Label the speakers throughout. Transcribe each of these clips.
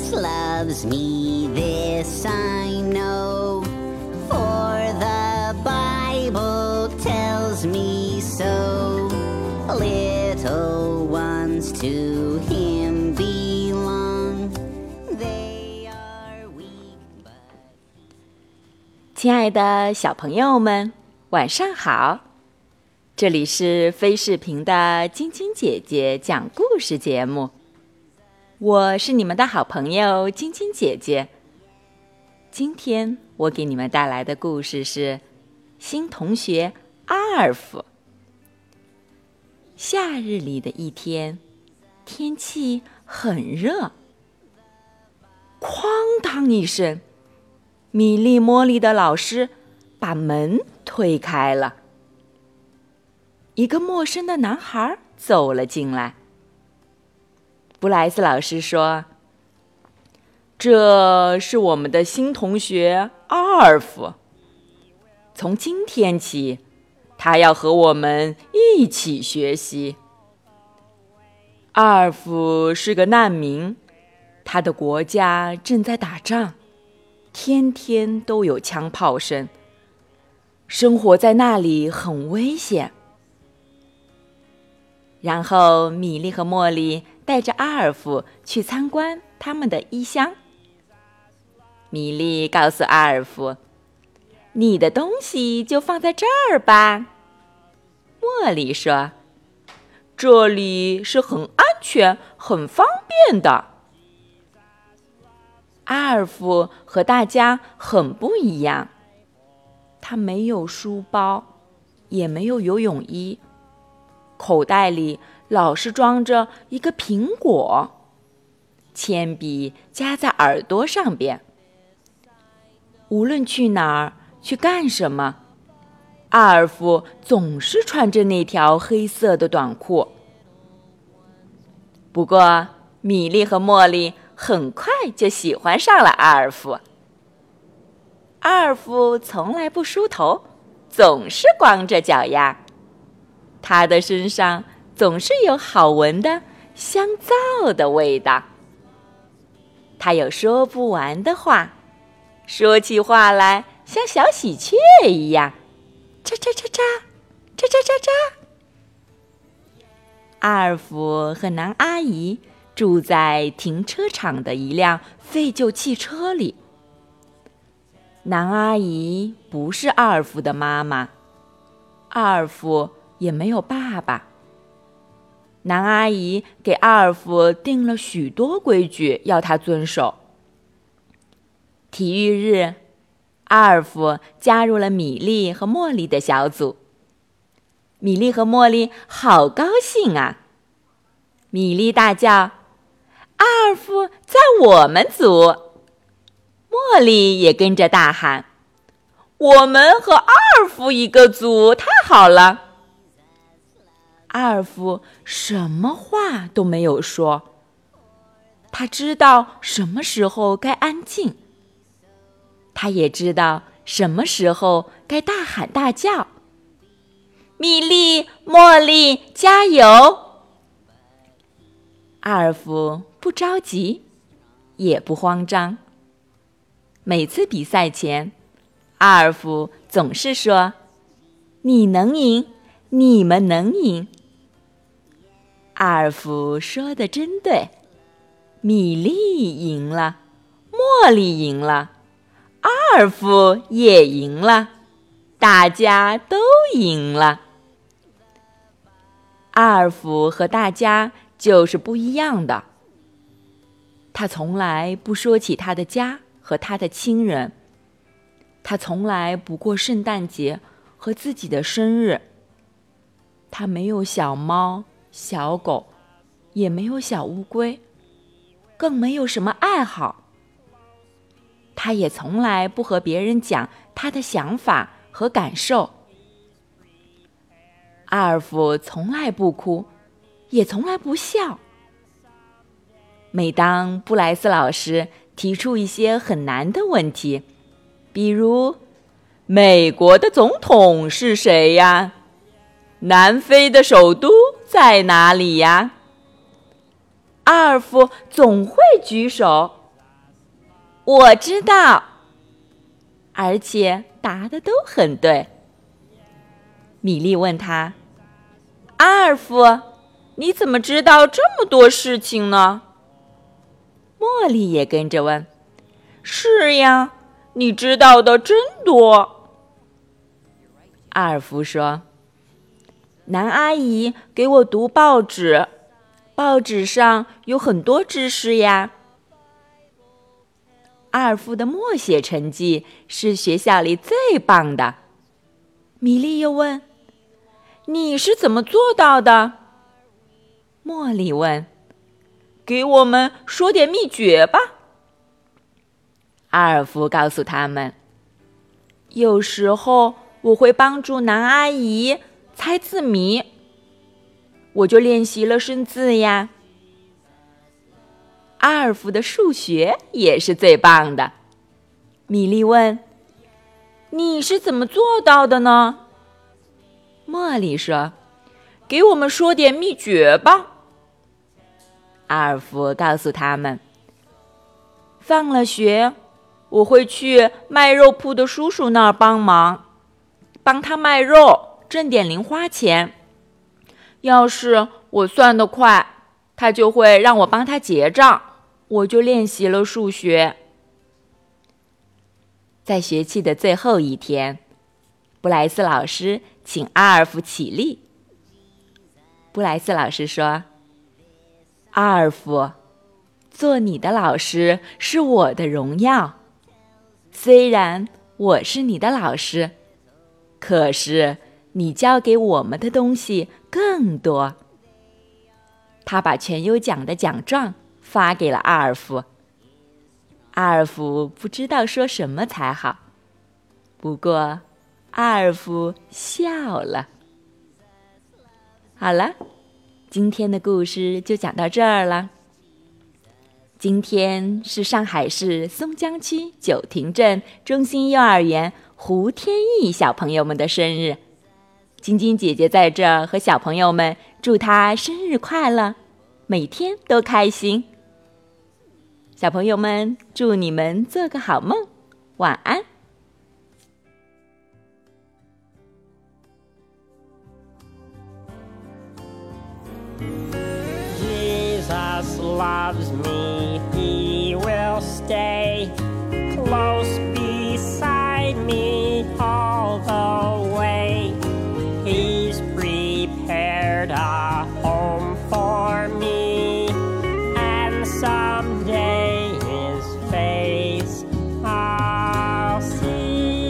Speaker 1: Jesus loves me, this I know. For the Bible tells me so. Little ones to him belong. They are weak, but
Speaker 2: 亲爱的小朋友们，晚上好！这里是飞视频的晶晶姐姐讲故事节目， 我是你们的好朋友晶晶姐姐。今天我给你们带来的故事是《新同学阿尔夫》。夏日里的一天，天气很热，哐当一声。米莉、茉莉的老师把门推开了，一个陌生的男孩走了进来。布莱斯老师说：“这是我们的新同学阿尔夫。从今天起，他要和我们一起学习。阿尔夫是个难民，他的国家正在打仗。”天天都有枪炮声，生活在那里很危险。然后，米莉和茉莉带着阿尔夫去参观他们的衣箱。米莉告诉阿尔夫：“你的东西就放在这儿吧。”茉莉说：“这里是很安全、很方便的。”阿尔夫和大家很不一样，他没有书包，也没有游泳衣，口袋里老是装着一个苹果，铅笔夹在耳朵上边。无论去哪儿，去干什么，阿尔夫总是穿着那条黑色的短裤。不过，米莉和茉莉。很快就喜欢上了阿尔夫。阿尔夫从来不梳头，总是光着脚丫。他的身上总是有好闻的香皂的味道。他有说不完的话，说起话来像小喜鹊一样，喳喳喳喳，喳喳喳喳。阿尔夫和男阿姨。住在停车场的一辆废旧汽车里。男阿姨不是阿尔夫的妈妈，阿尔夫也没有爸爸。男阿姨给阿尔夫定了许多规矩，要他遵守。体育日，阿尔夫加入了米莉和茉莉的小组。米莉和茉莉好高兴啊！米莉大叫。阿尔夫在我们组，茉莉也跟着大喊：“我们和阿尔夫一个组，太好了！”阿尔夫什么话都没有说，他知道什么时候该安静，他也知道什么时候该大喊大叫。米莉、茉莉，加油！阿尔夫。不着急，也不慌张。每次比赛前，阿尔夫总是说：“你能赢，你们能赢。”阿尔夫说的真对，米莉赢了，茉莉赢了，阿尔夫也赢了，大家都赢了。阿尔夫和大家就是不一样的。他从来不说起他的家和他的亲人。他从来不过圣诞节和自己的生日。他没有小猫、小狗，也没有小乌龟，更没有什么爱好。他也从来不和别人讲他的想法和感受。阿尔夫从来不哭，也从来不笑。每当布莱斯老师提出一些很难的问题，比如“美国的总统是谁呀？”“南非的首都在哪里呀？”阿尔夫总会举手，我知道。而且答的都很对。米莉问他：“阿尔夫，你怎么知道这么多事情呢？”茉莉也跟着问：“是呀，你知道的真多。”阿尔夫说：“男阿姨给我读报纸，报纸上有很多知识呀。”阿尔夫的默写成绩是学校里最棒的。米莉又问：“你是怎么做到的？”茉莉问：“给我们说点秘诀吧。”阿尔夫告诉他们：“有时候我会帮助男阿姨猜字谜，我就练习了生字呀。”阿尔夫的数学也是最棒的。米莉问：“你是怎么做到的呢？”茉莉说：“给我们说点秘诀吧。”阿尔夫告诉他们：“放了学，我会去卖肉铺的叔叔那儿帮忙，帮他卖肉，挣点零花钱。要是我算得快，他就会让我帮他结账。”我就练习了数学。在学期的最后一天，布莱斯老师请阿尔夫起立。布莱斯老师说：“阿尔夫，做你的老师是我的荣耀。虽然我是你的老师，可是你教给我们的东西更多。”他把全优奖的奖状。发给了阿尔夫。阿尔夫不知道说什么才好，不过阿尔夫笑了。好了，今天的故事就讲到这儿了。今天是上海市松江区九亭镇中心幼儿园胡天意小朋友们的生日，晶晶姐姐在这儿和小朋友们祝她生日快乐，每天都开心。小朋友们，祝你们做个好梦，晚安。
Speaker 3: prepared a home for me. And someday his face I'll see.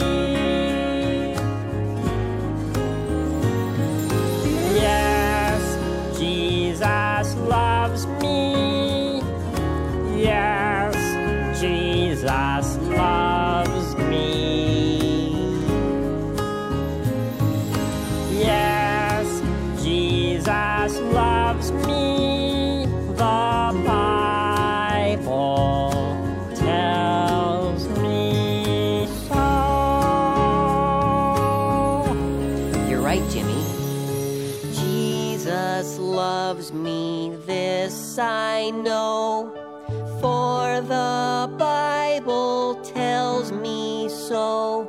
Speaker 3: Yes, Jesus loves me.
Speaker 4: Right, Jimmy. Jesus loves me, this I know, for the Bible tells me so.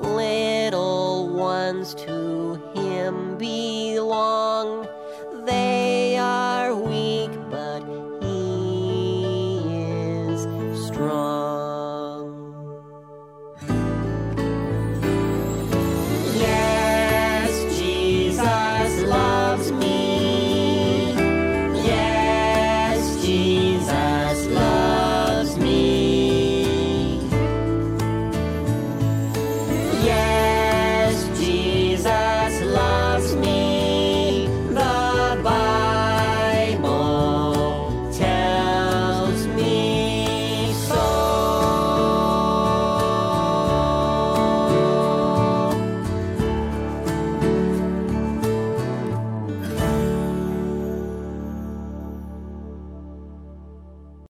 Speaker 4: Little ones to him belong